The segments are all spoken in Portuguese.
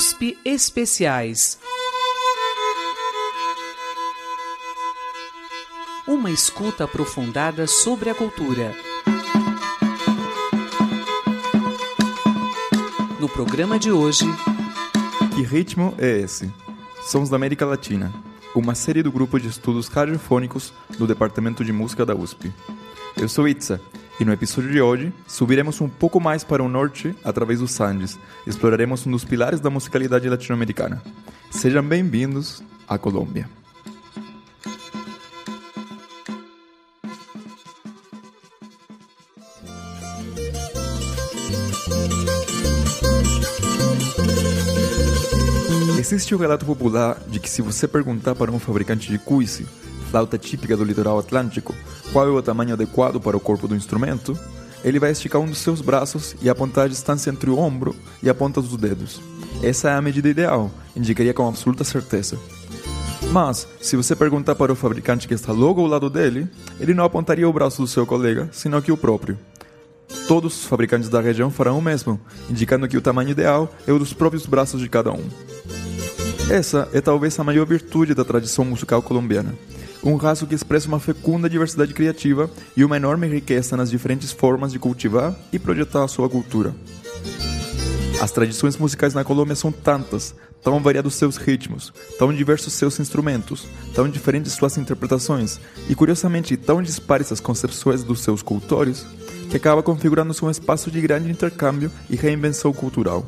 USP Especiais. Uma escuta aprofundada sobre a cultura. No programa de hoje. Que ritmo é esse? Sons da América Latina, uma série do grupo de estudos radiofônicos do Departamento de Música da USP. Eu sou Itza e no episódio de hoje subiremos um pouco mais para o norte através dos Andes. Exploraremos um dos pilares da musicalidade latino-americana. Sejam bem-vindos à Colômbia. Existe o relato popular de que se você perguntar para um fabricante de cuice, flauta típica do litoral atlântico, qual é o tamanho adequado para o corpo do instrumento, ele vai esticar um dos seus braços e apontar a distância entre o ombro e a ponta dos dedos. Essa é a medida ideal, indicaria com absoluta certeza. Mas, se você perguntar para o fabricante que está logo ao lado dele, ele não apontaria o braço do seu colega, senão que o próprio. Todos os fabricantes da região farão o mesmo, indicando que o tamanho ideal é o dos próprios braços de cada um. Essa é talvez a maior virtude da tradição musical colombiana. Um raço que expressa uma fecunda diversidade criativa e uma enorme riqueza nas diferentes formas de cultivar e projetar a sua cultura. As tradições musicais na Colômbia são tantas, tão variados seus ritmos, tão diversos seus instrumentos, tão diferentes suas interpretações e, curiosamente, tão dispares as concepções dos seus cultores, que acaba configurando-se um espaço de grande intercâmbio e reinvenção cultural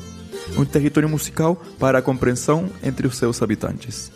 um território musical para a compreensão entre os seus habitantes.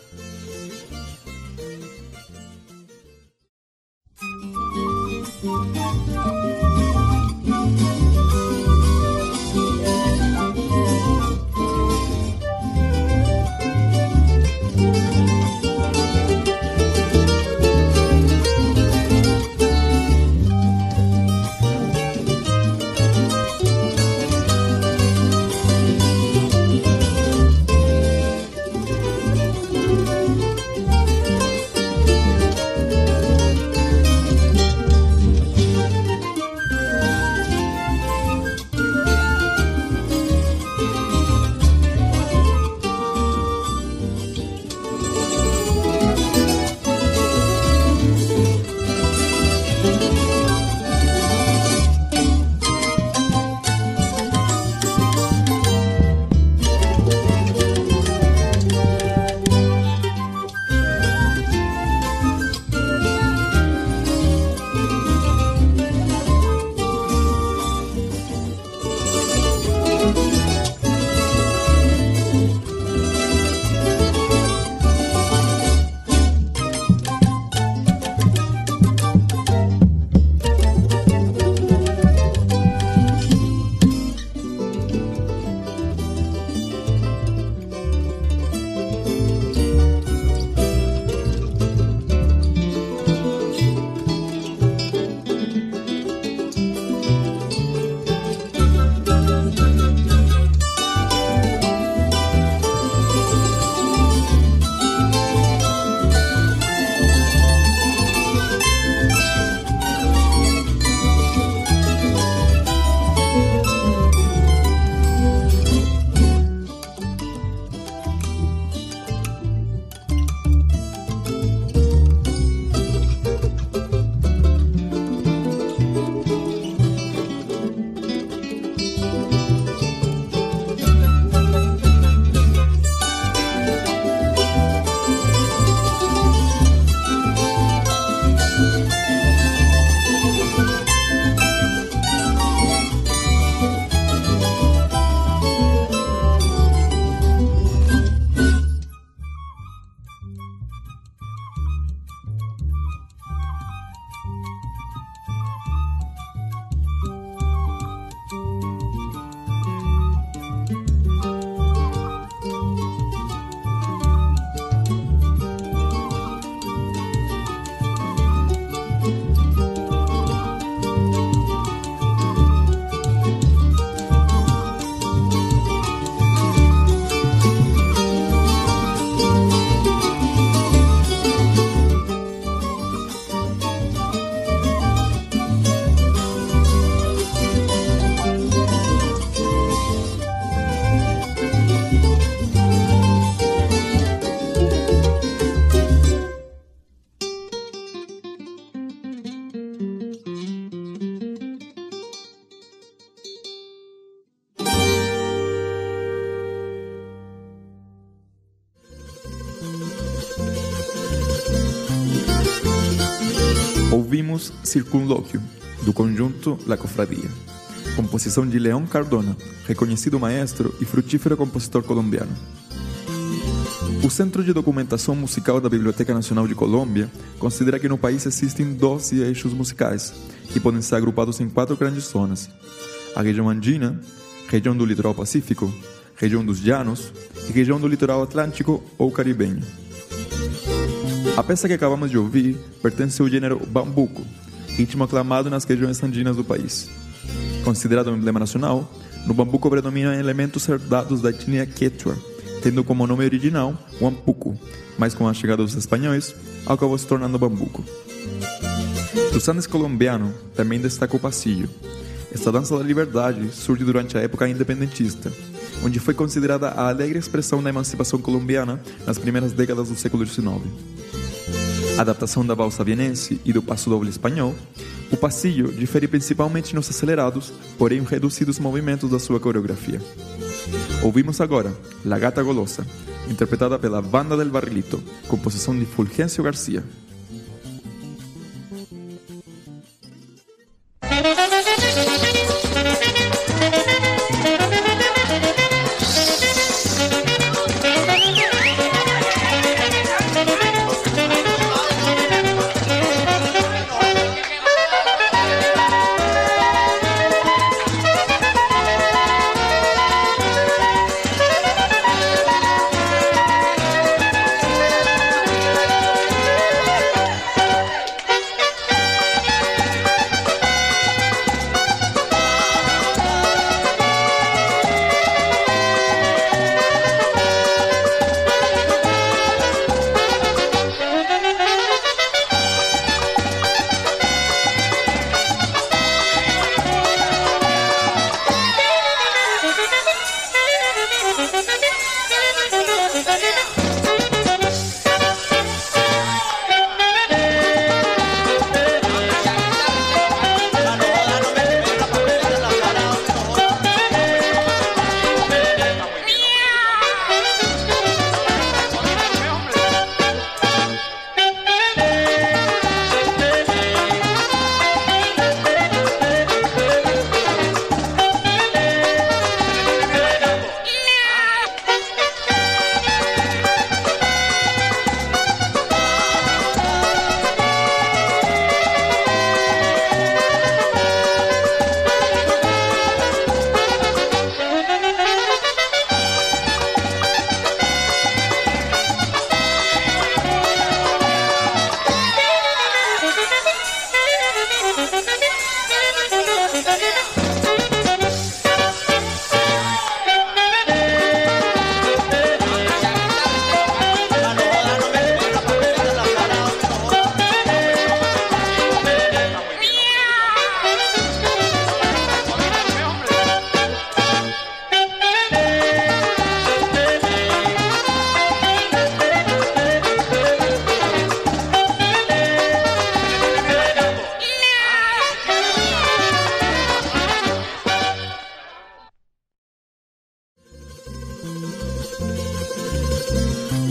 Ouvimos Circunlóquio, do conjunto La Cofradia, composição de Leão Cardona, reconhecido maestro e frutífero compositor colombiano. O Centro de Documentação Musical da Biblioteca Nacional de Colômbia considera que no país existem 12 eixos musicais, que podem ser agrupados em quatro grandes zonas: a região andina, região do litoral pacífico, região dos llanos e região do litoral atlântico ou caribenho. A peça que acabamos de ouvir pertence ao gênero bambuco, ritmo aclamado nas regiões andinas do país. Considerado um emblema nacional, no bambuco predominam elementos herdados da etnia quechua, tendo como nome original o ampuco, mas com a chegada dos espanhóis, acabou se tornando bambuco. Dos Andes colombiano também destaca o passillo. Esta dança da liberdade surge durante a época independentista, onde foi considerada a alegre expressão da emancipação colombiana nas primeiras décadas do século XIX. Adaptação da valsa vienense e do passo doble espanhol, o passillo difere principalmente nos acelerados, porém reduzidos movimentos da sua coreografia. Ouvimos agora La Gata Golosa, interpretada pela Banda del Barrilito, composição de Fulgêncio Garcia.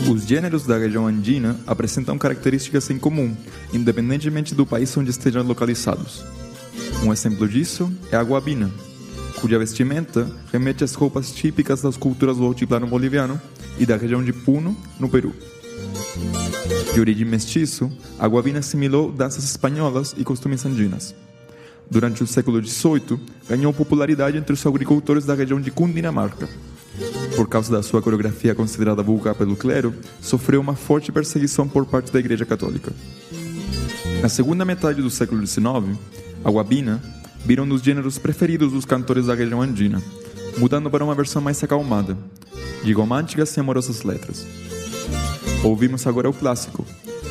Os gêneros da região andina apresentam características em comum, independentemente do país onde estejam localizados. Um exemplo disso é a guabina, cuja vestimenta remete às roupas típicas das culturas do altiplano boliviano e da região de Puno, no Peru. De origem mestiço, a guabina assimilou danças espanholas e costumes andinas. Durante o século XVIII, ganhou popularidade entre os agricultores da região de Cundinamarca. Por causa da sua coreografia considerada vulgar pelo clero, sofreu uma forte perseguição por parte da Igreja Católica. Na segunda metade do século XIX, a guabina virou um dos gêneros preferidos dos cantores da região andina, mudando para uma versão mais acalmada, de românticas e amorosas letras. Ouvimos agora o clássico,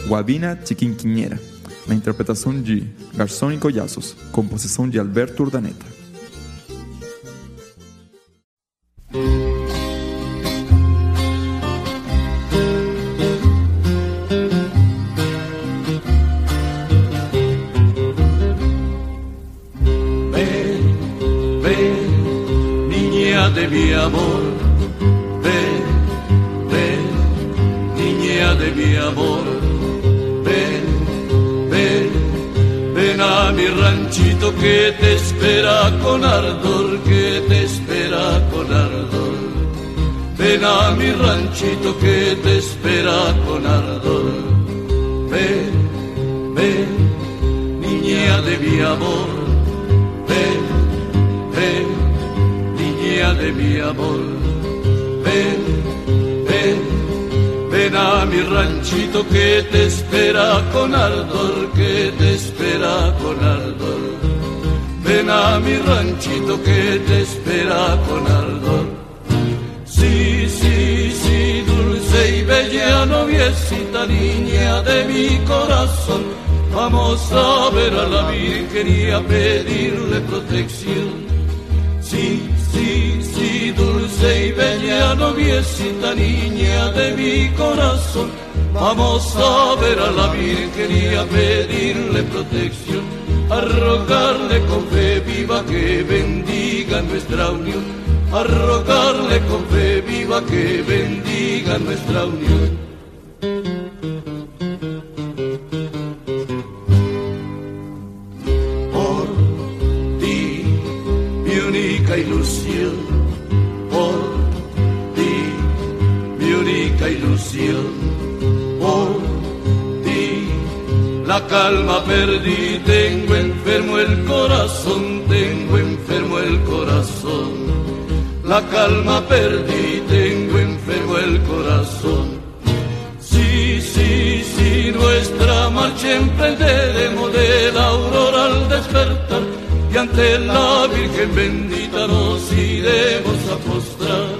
Guabina Chiquinquinheira, na interpretação de Garçom e Collaços, composição de Alberto Urdaneta. Mi amor, ven, ven, niña de mi amor, ven, ven, mi ranchito que te espera con ardor, que te espera con ardor. Ven a mi ranchito que te espera con ardor. Ven, ven, niña de mi amor. De mi amor. Ven, ven, ven a mi ranchito que te espera con ardor, que te espera con ardor. Ven a mi ranchito que te espera con ardor. Sí, sí, sí, dulce y bella noviecita, niña de mi corazón. Vamos a ver a la Virgen y a pedirle protección. Sí, sí, sí, dulce y bella noviecita, niña de mi corazón. Vamos a ver a la Virgen y a pedirle protección, a rogarle con fe viva que bendiga nuestra unión a rogarle con fe viva que bendiga nuestra unión. Por ti, mi única ilusión, por ti, la calma perdí, tengo enfermo el corazón, tengo enfermo el corazón la calma perdí, tengo enfermo el corazón. Sí, sí, sí, nuestra marcha emprenderemos de la aurora al despertar y ante la Virgen bendita nos iremos a postrar.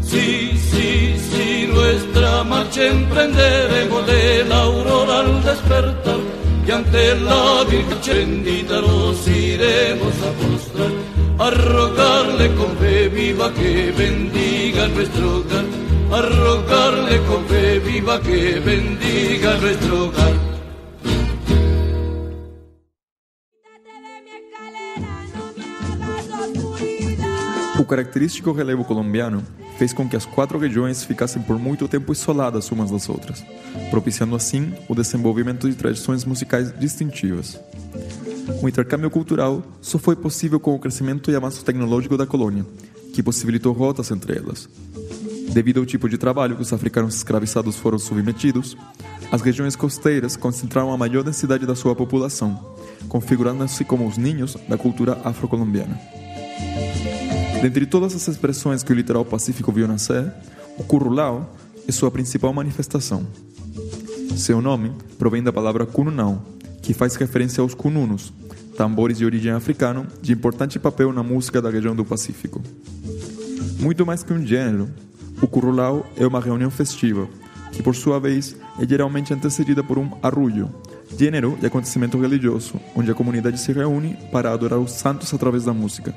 Sí, sí, sí, nuestra marcha emprenderemos de la aurora al despertar y ante la Virgen bendita nos iremos a postrar a rogarle con fe viva que bendiga nuestro hogar, a rogarle con fe viva que bendiga nuestro hogar. O característico relevo colombiano fez com que as quatro regiões ficassem por muito tempo isoladas umas das outras, propiciando assim o desenvolvimento de tradições musicais distintivas. O intercâmbio cultural só foi possível com o crescimento e avanço tecnológico da colônia, que possibilitou rotas entre elas. Devido ao tipo de trabalho que os africanos escravizados foram submetidos, as regiões costeiras concentraram a maior densidade da sua população, configurando-se como os ninhos da cultura afrocolombiana. Dentre todas as expressões que o litoral pacífico viu nascer, o currulau é sua principal manifestação. Seu nome provém da palavra cununau, que faz referência aos cununos, tambores de origem africana de importante papel na música da região do Pacífico. Muito mais que um gênero, o currulau é uma reunião festiva, que por sua vez é geralmente antecedida por um arrulho, gênero e acontecimento religioso, onde a comunidade se reúne para adorar os santos através da música.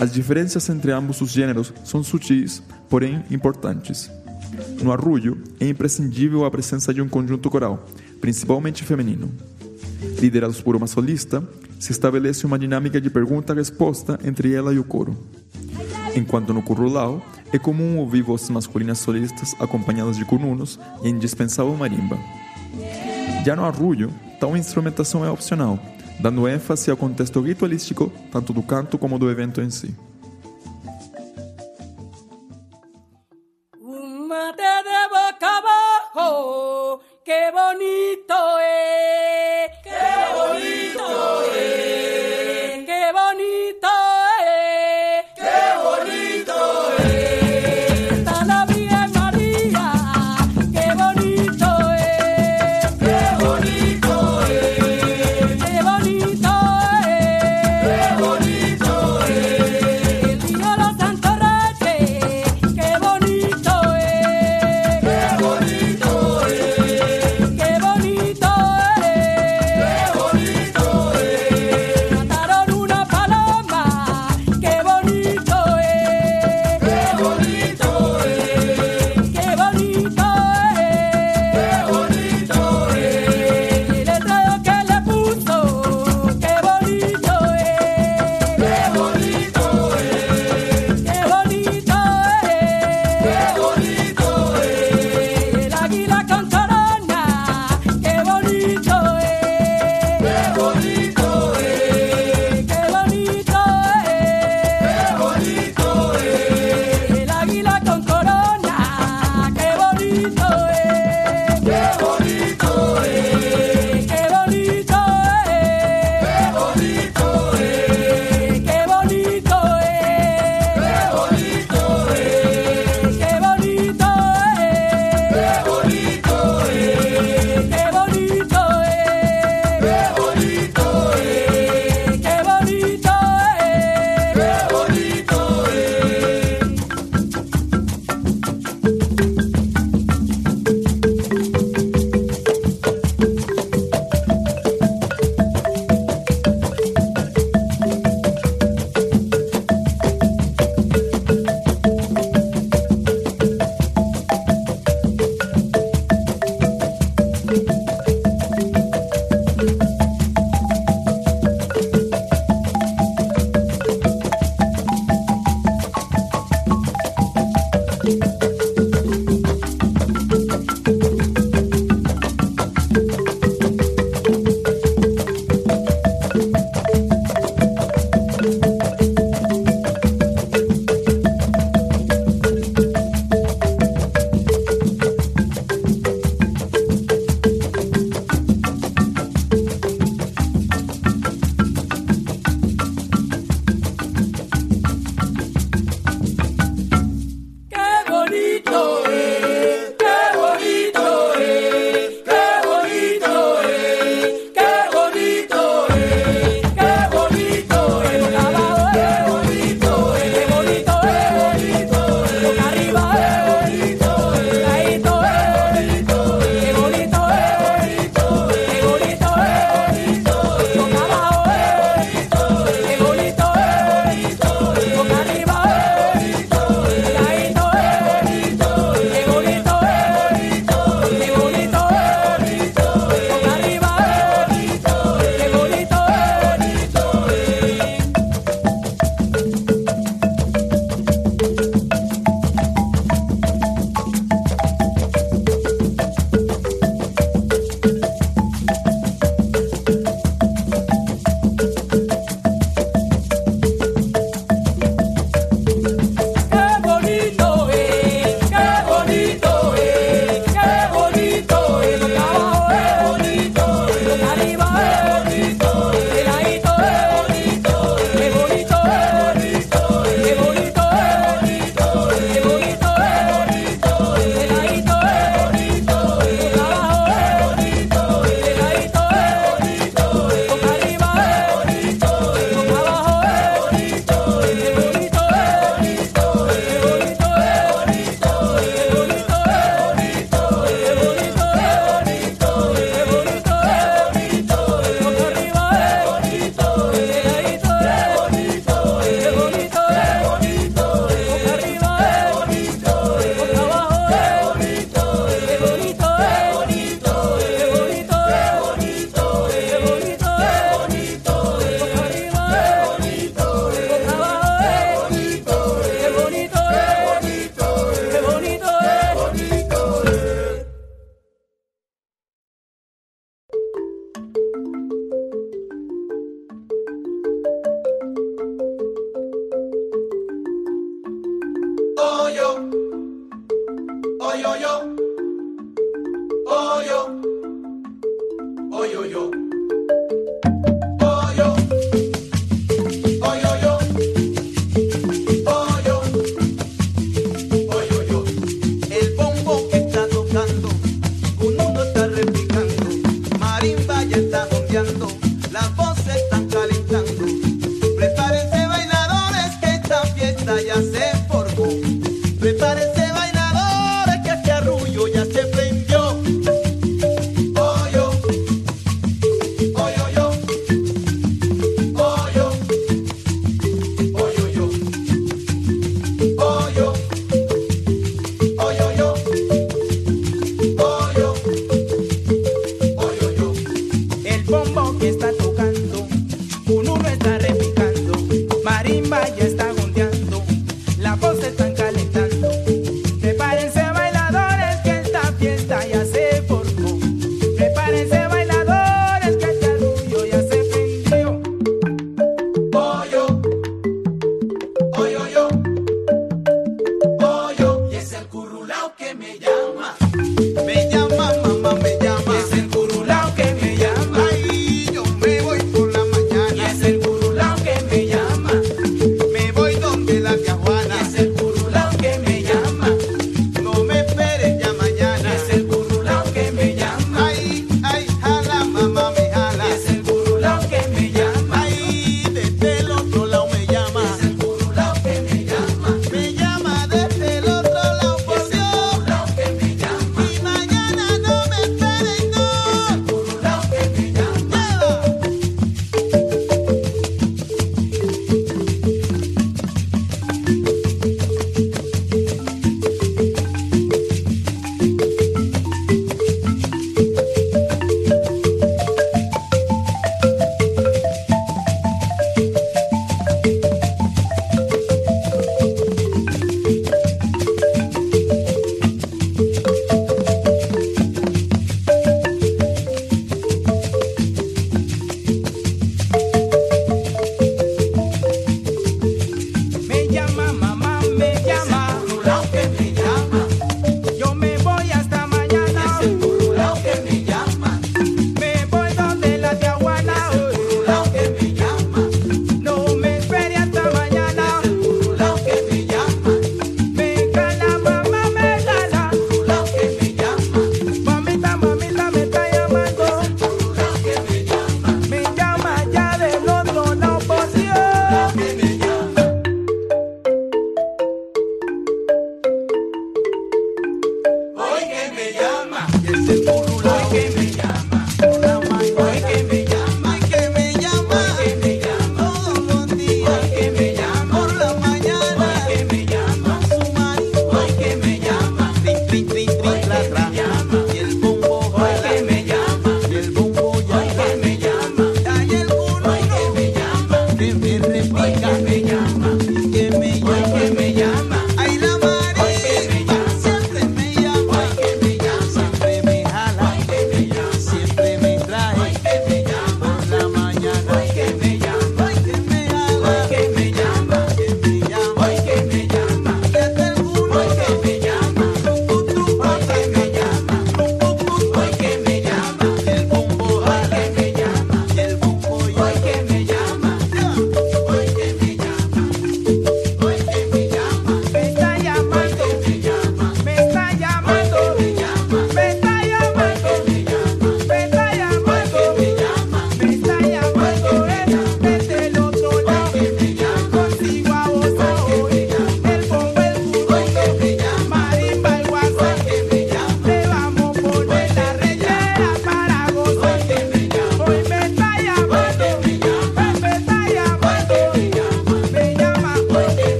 As diferenças entre ambos os gêneros são sutis, porém importantes. No arrulho, é imprescindível a presença de um conjunto coral, principalmente feminino. Liderados por uma solista, se estabelece uma dinâmica de pergunta-resposta entre ela e o coro. Enquanto no currulau, é comum ouvir vozes masculinas solistas acompanhadas de cununos e indispensável marimba. Já no arrulho, tal instrumentação é opcional, dando ênfase ao contexto ritualístico tanto do canto como do evento em si. qué bonito es, qué bonito es,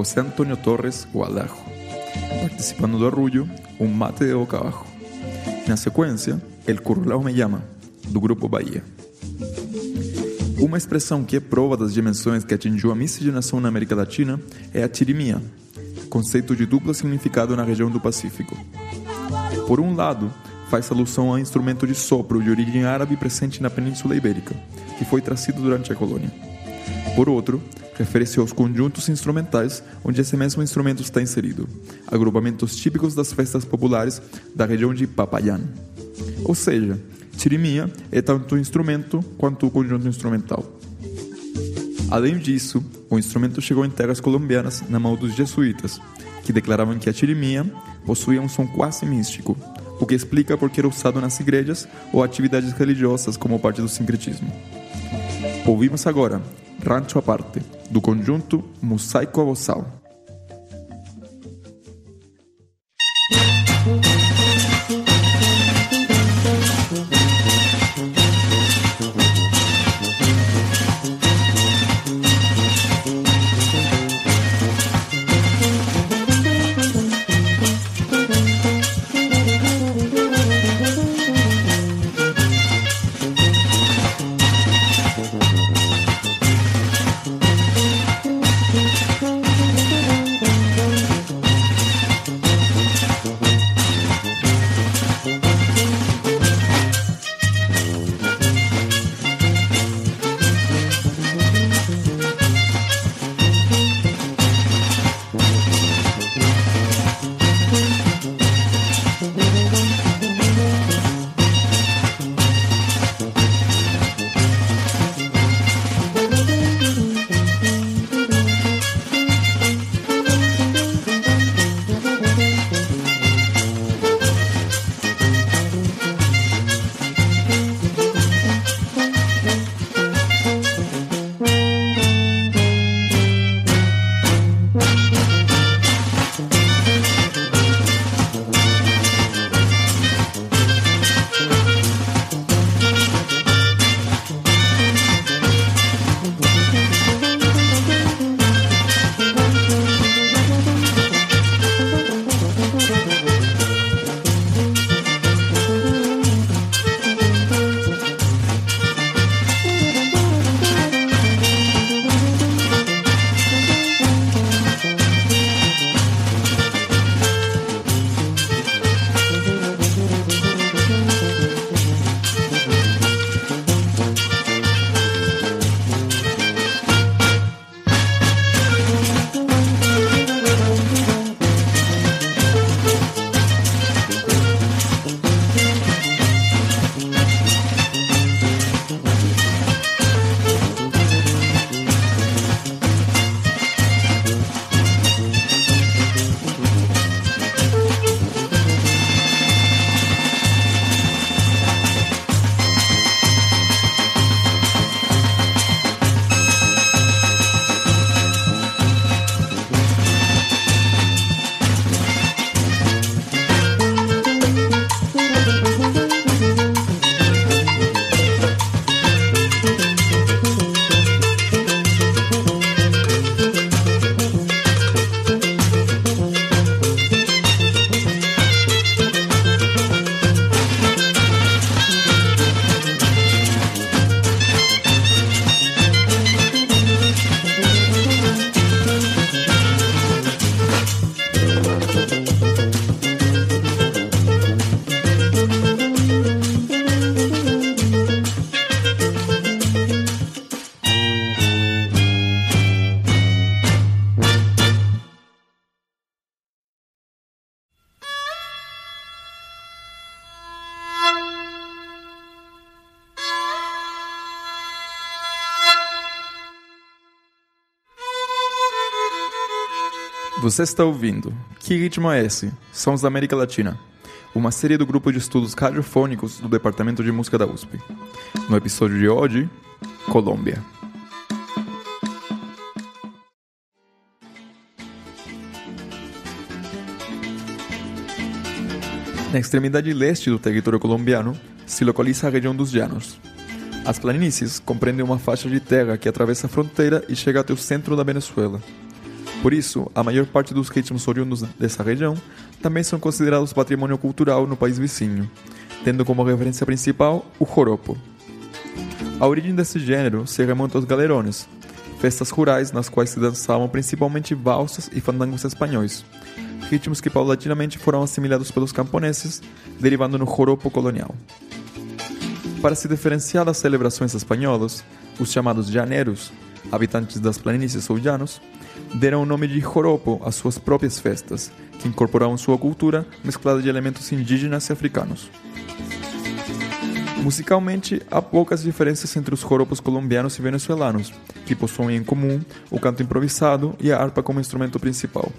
José Antônio Torres Gualajo, participando do arrullo Um Mate de Boca Abajo. Na sequência, El Curulao Me Llama, do Grupo Bahia. Uma expressão que é prova das dimensões que atingiu a miscigenação na América Latina é a tirimia, conceito de duplo significado na região do Pacífico. Por um lado, faz alusão ao instrumento de sopro de origem árabe presente na Península Ibérica, que foi trazido durante a colônia. Por outro, refere-se aos conjuntos instrumentais onde esse mesmo instrumento está inserido, agrupamentos típicos das festas populares da região de Papayán. Ou seja, tirimia é tanto o instrumento quanto o conjunto instrumental. Além disso, o instrumento chegou em terras colombianas na mão dos jesuítas, que declaravam que a tirimia possuía um som quase místico, o que explica por que era usado nas igrejas ou atividades religiosas como parte do sincretismo. Ouvimos agora Rancho Aparte, do conjunto Mosaico Abossal. Você está ouvindo Que Ritmo é Esse? Sons da América Latina. Uma série do grupo de estudos radiofônicos do Departamento de Música da USP. No episódio de hoje, Colômbia. Na extremidade leste do território colombiano se localiza a região dos Llanos. As planícies compreendem uma faixa de terra que atravessa a fronteira e chega até o centro da Venezuela. Por isso, a maior parte dos ritmos oriundos dessa região também são considerados patrimônio cultural no país vizinho, tendo como referência principal o joropo. A origem desse gênero se remonta aos galerones, festas rurais nas quais se dançavam principalmente valsas e fandangos espanhóis, ritmos que paulatinamente foram assimilados pelos camponeses, derivando no joropo colonial. Para se diferenciar das celebrações espanholas, os chamados llaneros, habitantes das planícies ou llanos, deram o nome de joropo às suas próprias festas, que incorporavam sua cultura mesclada de elementos indígenas e africanos. Musicalmente, há poucas diferenças entre os joropos colombianos e venezuelanos, que possuem em comum o canto improvisado e a harpa como instrumento principal.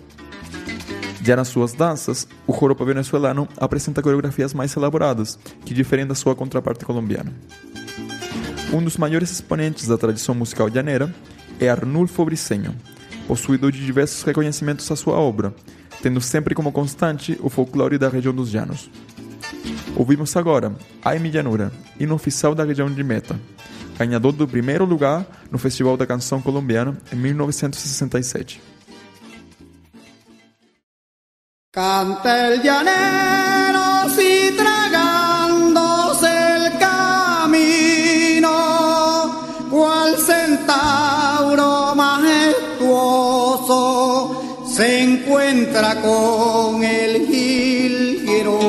Já nas suas danças, o joropo venezuelano apresenta coreografias mais elaboradas, que diferem da sua contraparte colombiana. Um dos maiores exponentes da tradição musical llanera é Arnulfo Briceño, possuidor de diversos reconhecimentos à sua obra, tendo sempre como constante o folclore da região dos Llanos. Ouvimos agora Ai Mi Llanura, hino oficial da região de Meta, ganhador do primeiro lugar no Festival da Canção Colombiana em 1967. Canta el llanero si con el jilguero.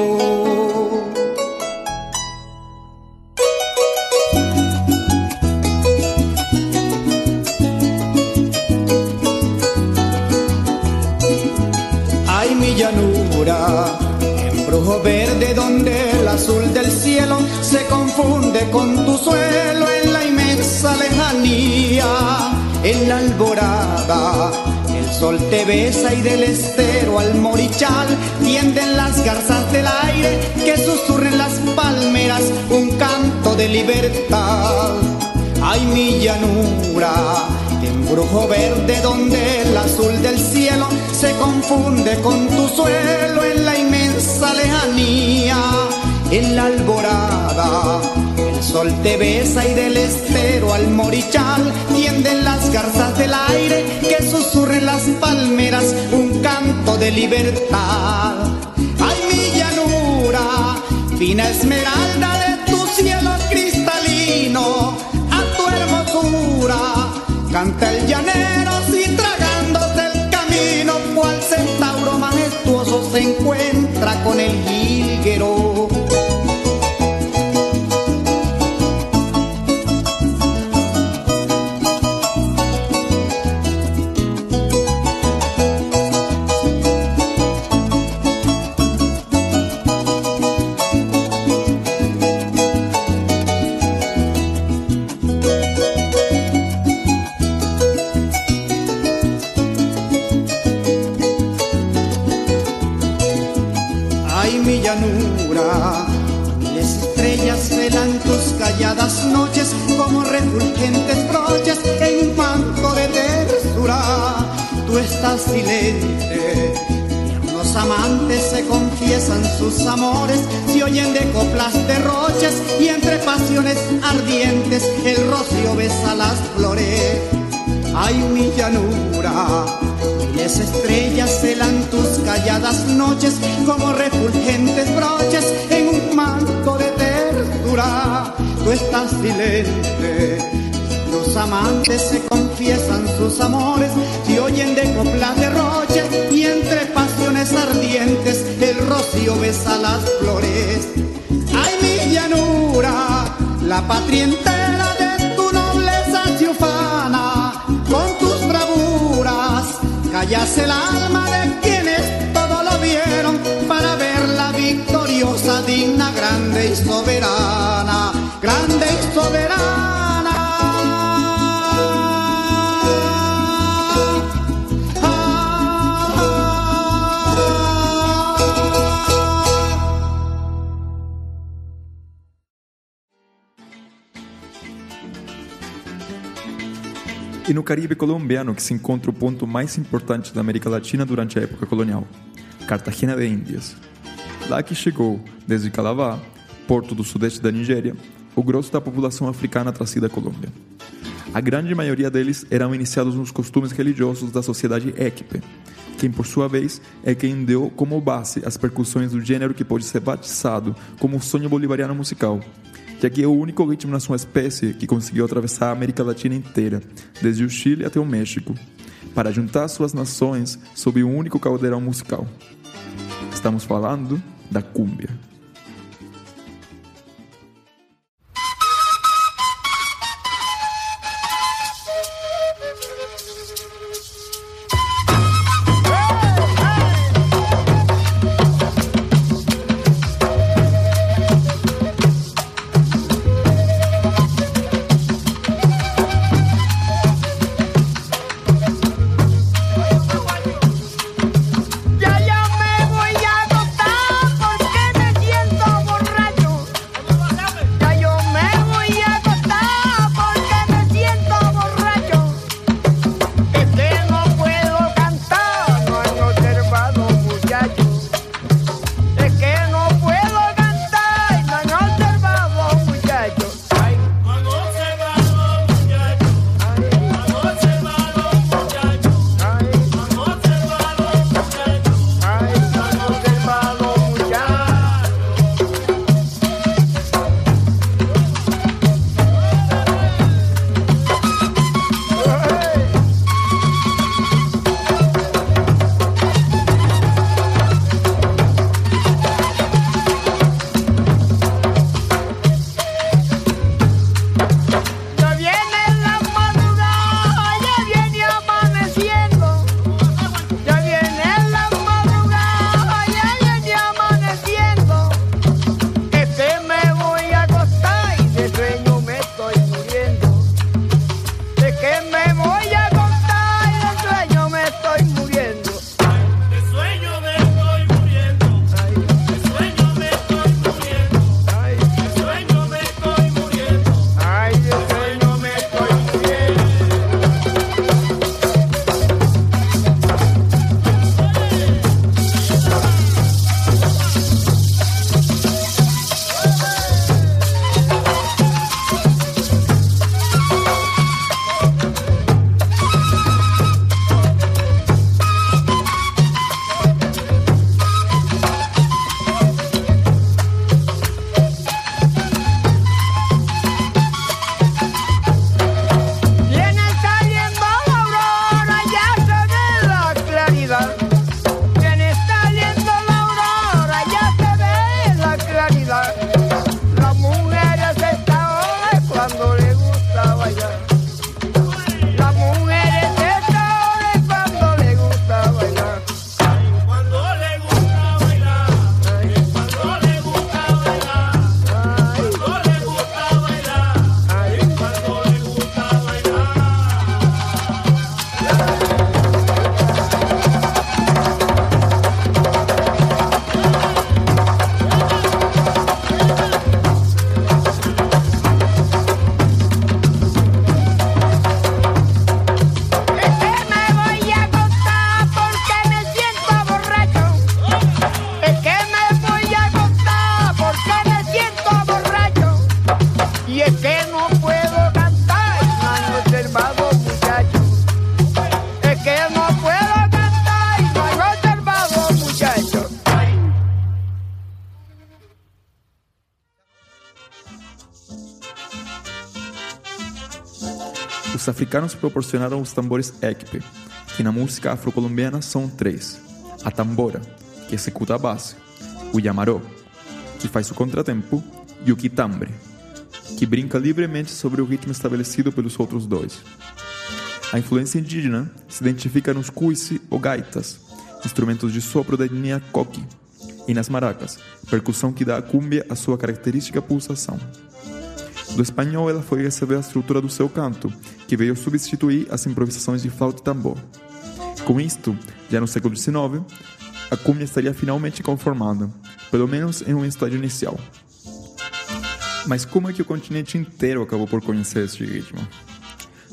Ay, mi llanura, embrujo verde donde el azul del cielo se confunde con tu suelo en la inmensa lejanía, en la alborada. Sol te besa y del estero al morichal tienden las garzas del aire que susurren las palmeras un canto de libertad. Ay, mi llanura, embrujo verde donde el azul del cielo se confunde con tu suelo en la inmensa lejanía, en la alborada. Sol te besa y del estero al morichal tienden las garzas del aire que susurren las palmeras un canto de libertad. Ay, mi llanura, fina esmeralda de tu cielo cristalino, a tu hermosura canta el llanero si tragándose el camino, cual centauro majestuoso se encuentra con el jilguero. Patria entera de tu nobleza se ufana con tus bravuras. Callas el alma Caribe colombiano que se encontra o ponto mais importante da América Latina durante a época colonial, Cartagena de Índias. Lá que chegou, desde Calabar, porto do sudeste da Nigéria, o grosso da população africana trazida à Colômbia. A grande maioria deles eram iniciados nos costumes religiosos da sociedade équipe, quem por sua vez é quem deu como base as percussões do gênero que pode ser batizado como o sonho bolivariano musical, já que é o único ritmo na sua espécie que conseguiu atravessar a América Latina inteira, desde o Chile até o México, para juntar suas nações sob um único caldeirão musical. Estamos falando da cúmbia. Os africanos proporcionaram os tambores ekpe, que na música afrocolombiana são três: a tambora, que executa a base, o yamaró, que faz o contratempo, e o quitambre, que brinca livremente sobre o ritmo estabelecido pelos outros dois. A influência indígena se identifica nos cuici ou gaitas, instrumentos de sopro da etnia coqui, e nas maracas, percussão que dá à cúmbia a sua característica pulsação. Do espanhol, ela foi receber a estrutura do seu canto, que veio substituir as improvisações de flauta e tambor. Com isto, já no século XIX, a cúmbia estaria finalmente conformada, pelo menos em um estágio inicial. Mas como é que o continente inteiro acabou por conhecer este ritmo?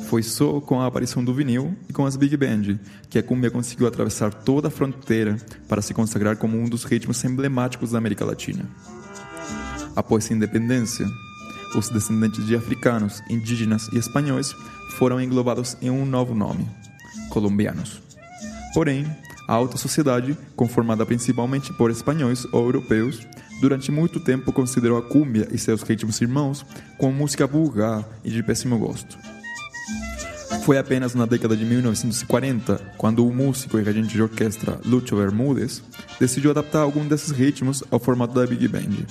Foi só com a aparição do vinil e com as big band que a cumbia conseguiu atravessar toda a fronteira para se consagrar como um dos ritmos emblemáticos da América Latina. Após a independência, os descendentes de africanos, indígenas e espanhóis foram englobados em um novo nome: colombianos. Porém, a alta sociedade, conformada principalmente por espanhóis ou europeus, durante muito tempo considerou a cúmbia e seus ritmos irmãos como música vulgar e de péssimo gosto. Foi apenas na década de 1940 quando o músico e regente de orquestra Lucho Bermúdez decidiu adaptar algum desses ritmos ao formato da Big Band.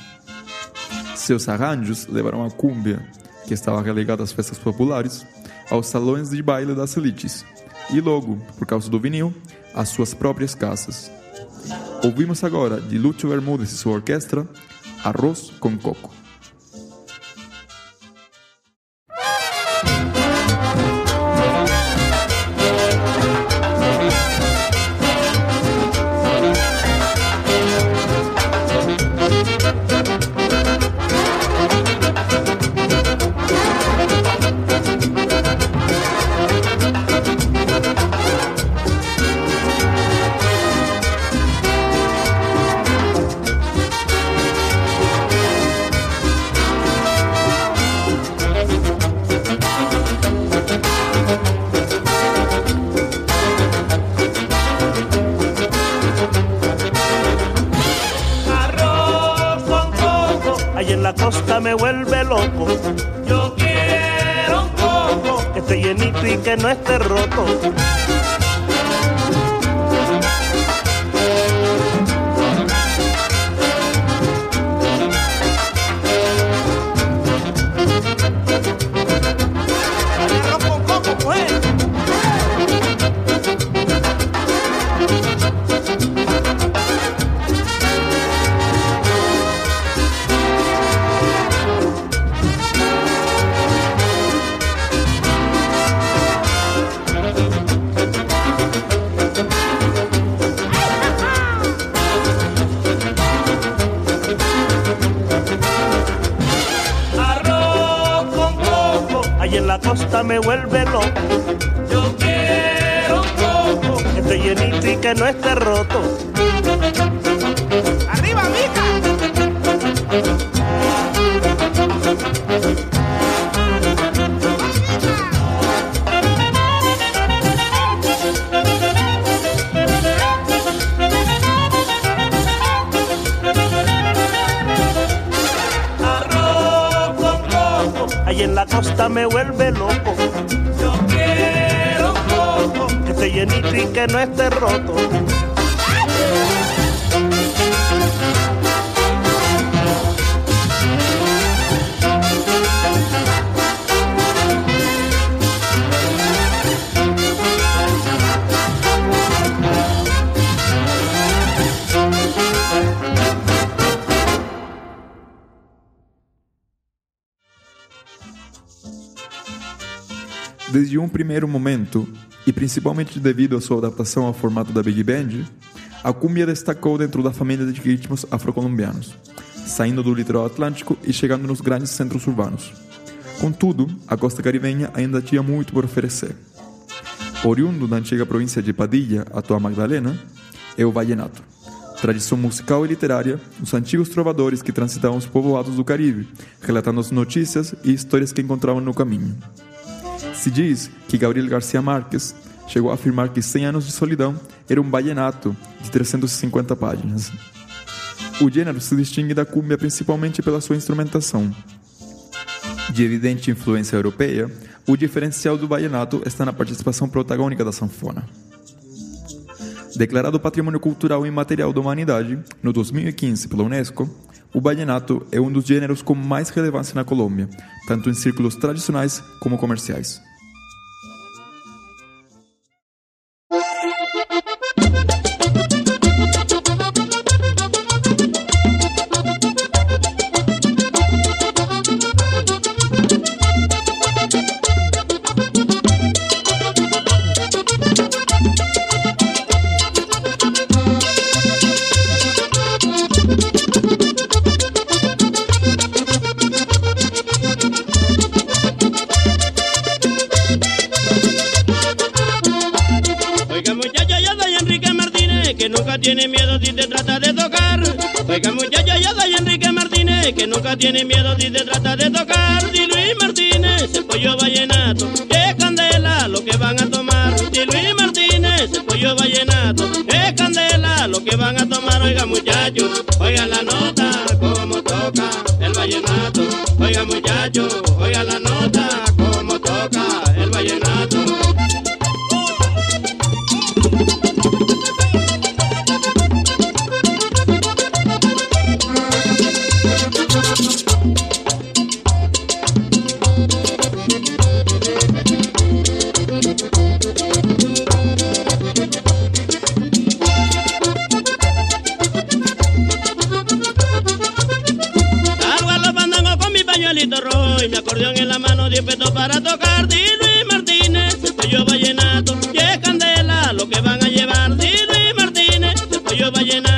Seus arranjos levaram a cúmbia, que estava relegada às festas populares, aos salões de baile das elites, e logo, por causa do vinil, às suas próprias casas. Ouvimos agora de Lucho Bermúdez e sua orquestra Arroz com Coco. En la costa me vuelve loco. Yo quiero un coco que esté llenito y que no esté roto. ¡Arriba, mica! Costa me vuelve loco. Yo quiero un que esté llenito y que no esté roto. Um primeiro momento, e principalmente devido à sua adaptação ao formato da Big Band, a cumbia destacou dentro da família de ritmos afrocolombianos, saindo do litoral atlântico e chegando nos grandes centros urbanos. Contudo, a costa caribenha ainda tinha muito por oferecer. Oriundo da antiga província de Padilha, atual Magdalena, é o vallenato, tradição musical e literária dos antigos trovadores que transitavam os povoados do Caribe, relatando as notícias e histórias que encontravam no caminho. Se diz que Gabriel Garcia Marques chegou a afirmar que 100 anos de solidão era um vallenato de 350 páginas. O gênero se distingue da cúmbia principalmente pela sua instrumentação. De evidente influência europeia, o diferencial do vallenato está na participação protagônica da sanfona. Declarado Patrimônio Cultural Imaterial da Humanidade no 2015 pela Unesco, o vallenato é um dos gêneros com mais relevância na Colômbia, tanto em círculos tradicionais como comerciais. vallenato.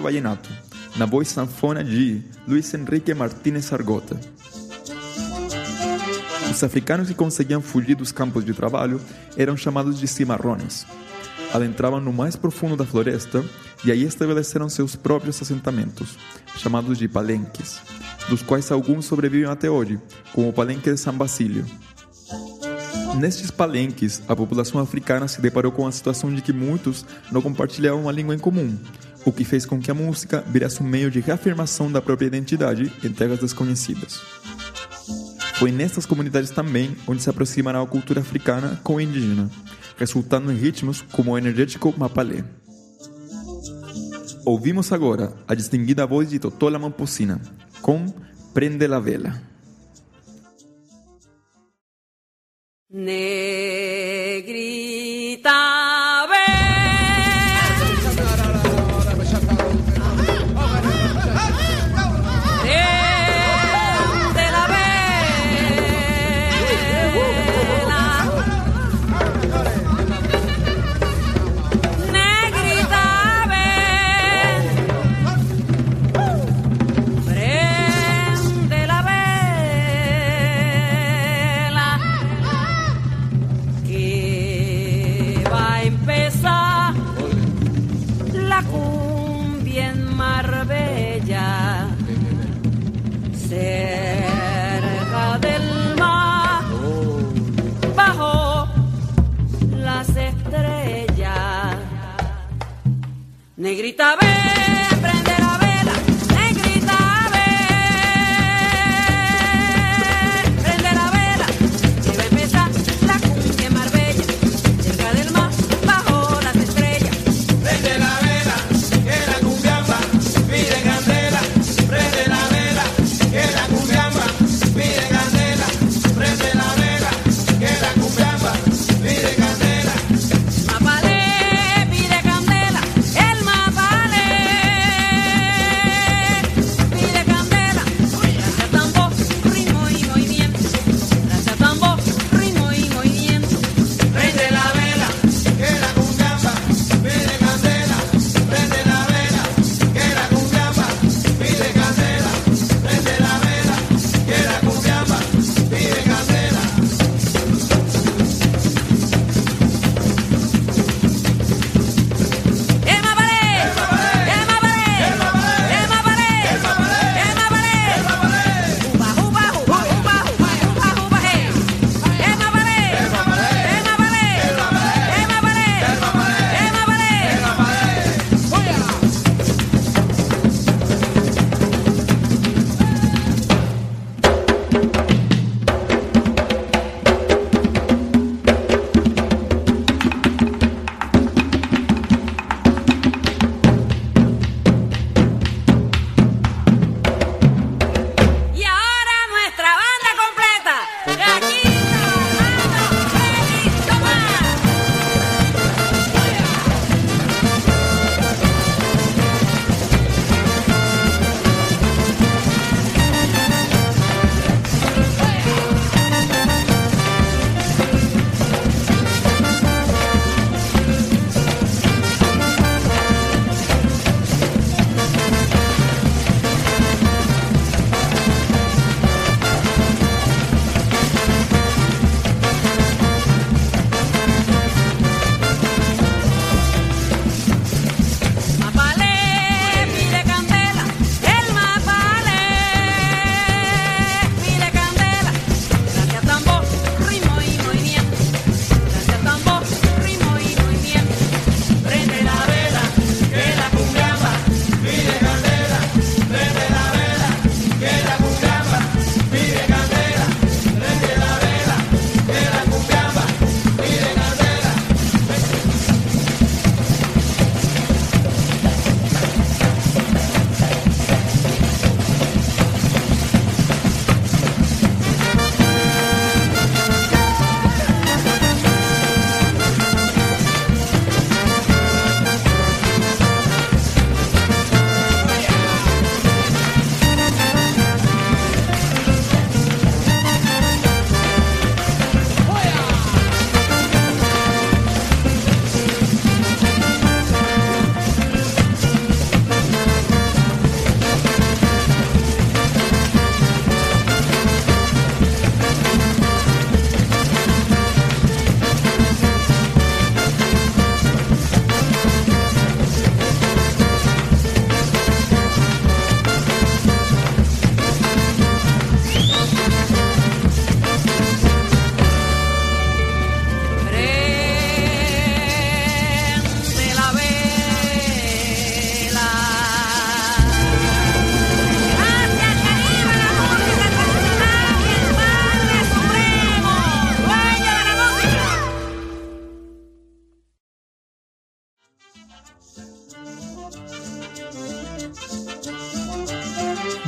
Velho Vallenato, na voz sanfona de Luiz Henrique Martínez Argota. Os africanos que conseguiam fugir dos campos de trabalho eram chamados de cimarrones. Adentravam no mais profundo da floresta e aí estabeleceram seus próprios assentamentos, chamados de palenques, dos quais alguns sobrevivem até hoje, como o palenque de São Basílio. Nestes palenques, a população africana se deparou com a situação de que muitos não compartilhavam uma língua em comum o que fez com que a música virasse um meio de reafirmação da própria identidade em terras desconhecidas. Foi nestas comunidades também onde se aproximará a cultura africana com a indígena, resultando em ritmos como o energético mapalé. Ouvimos agora a distinguida voz de Totola Mampusina com Prende la Vela. Negri Negrita, ven.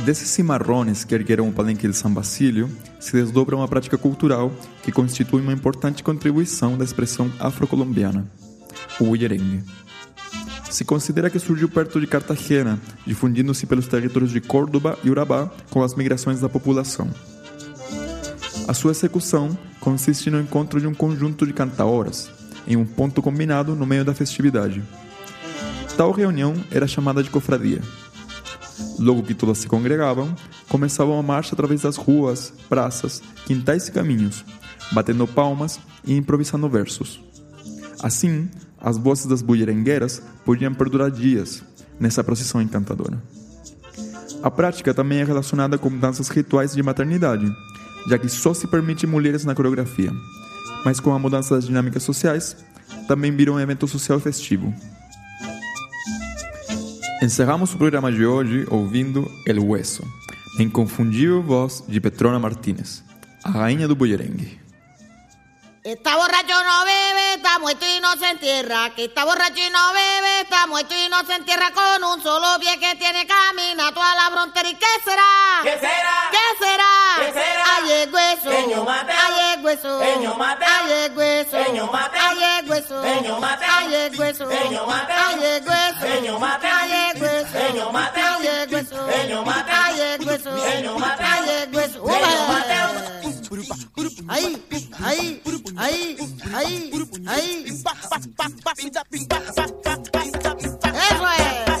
Desses cimarrones que ergueram o palenque de São Basílio, se desdobra uma prática cultural que constitui uma importante contribuição da expressão afrocolombiana, o bullerengue. Se considera que surgiu perto de Cartagena, difundindo-se pelos territórios de Córdoba e Urabá com as migrações da população. A sua execução consiste no encontro de um conjunto de cantaoras, em um ponto combinado no meio da festividade. Tal reunião era chamada de cofradia. Logo que todas se congregavam, começava a marcha através das ruas, praças, quintais e caminhos, batendo palmas e improvisando versos. Assim, as vozes das bullerengueiras podiam perdurar dias nessa procissão encantadora. A prática também é relacionada com danças rituais de maternidade, já que só se permite mulheres na coreografia. Mas com a mudança das dinâmicas sociais, também virou um evento social festivo. Encerramos o programa de hoje ouvindo El Hueso, a inconfundível voz de Petrona Martínez, a rainha do bullerengue. Está borracho no bebe, está muerto y no se entierra. Que está borracho y no bebe, está muerto y no se entierra con un solo pie que tiene camina toda la frontera. ¿Y qué será? ¿Qué será? ¿Qué será? ¿Qué será? Hueso. Peño el hueso. Peño el hueso. Peño el hueso. Peño el hueso. Peño el hueso. Peño el hueso. Peño el hueso. Peño el hueso. Peño. Peño Uva. aí, aí, aí, aí, aí. É, Joel!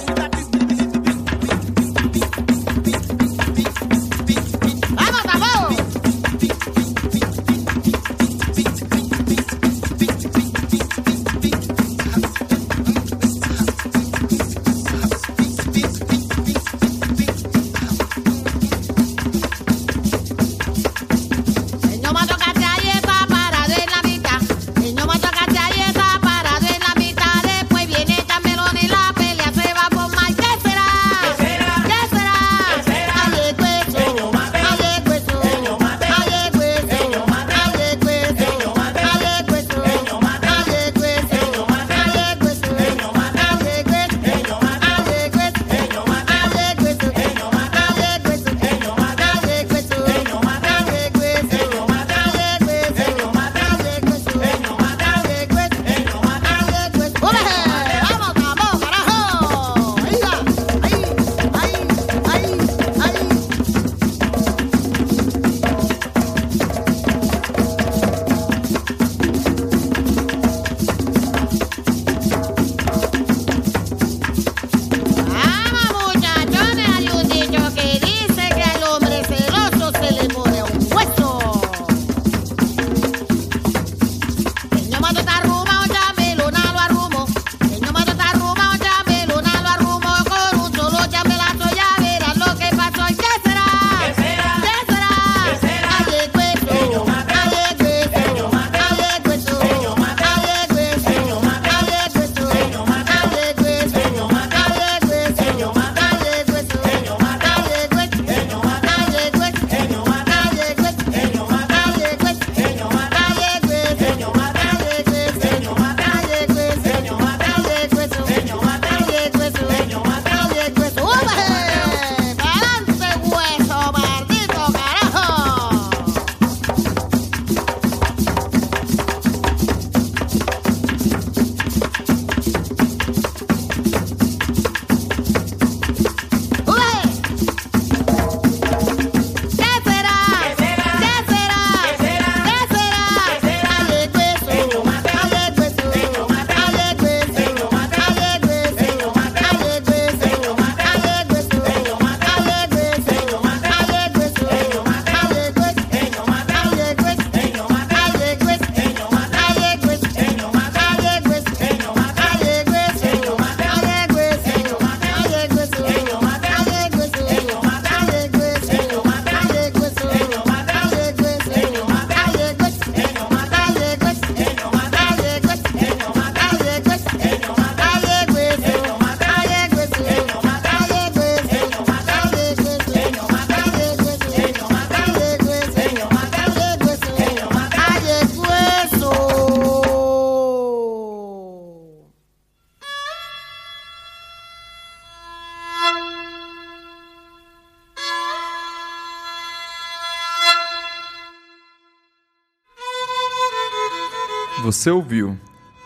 Você ouviu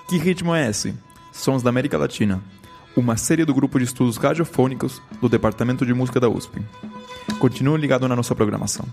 Que Ritmo é Esse? Sons da América Latina, uma série do grupo de estudos radiofônicos do Departamento de Música da USP. Continue ligado na nossa programação.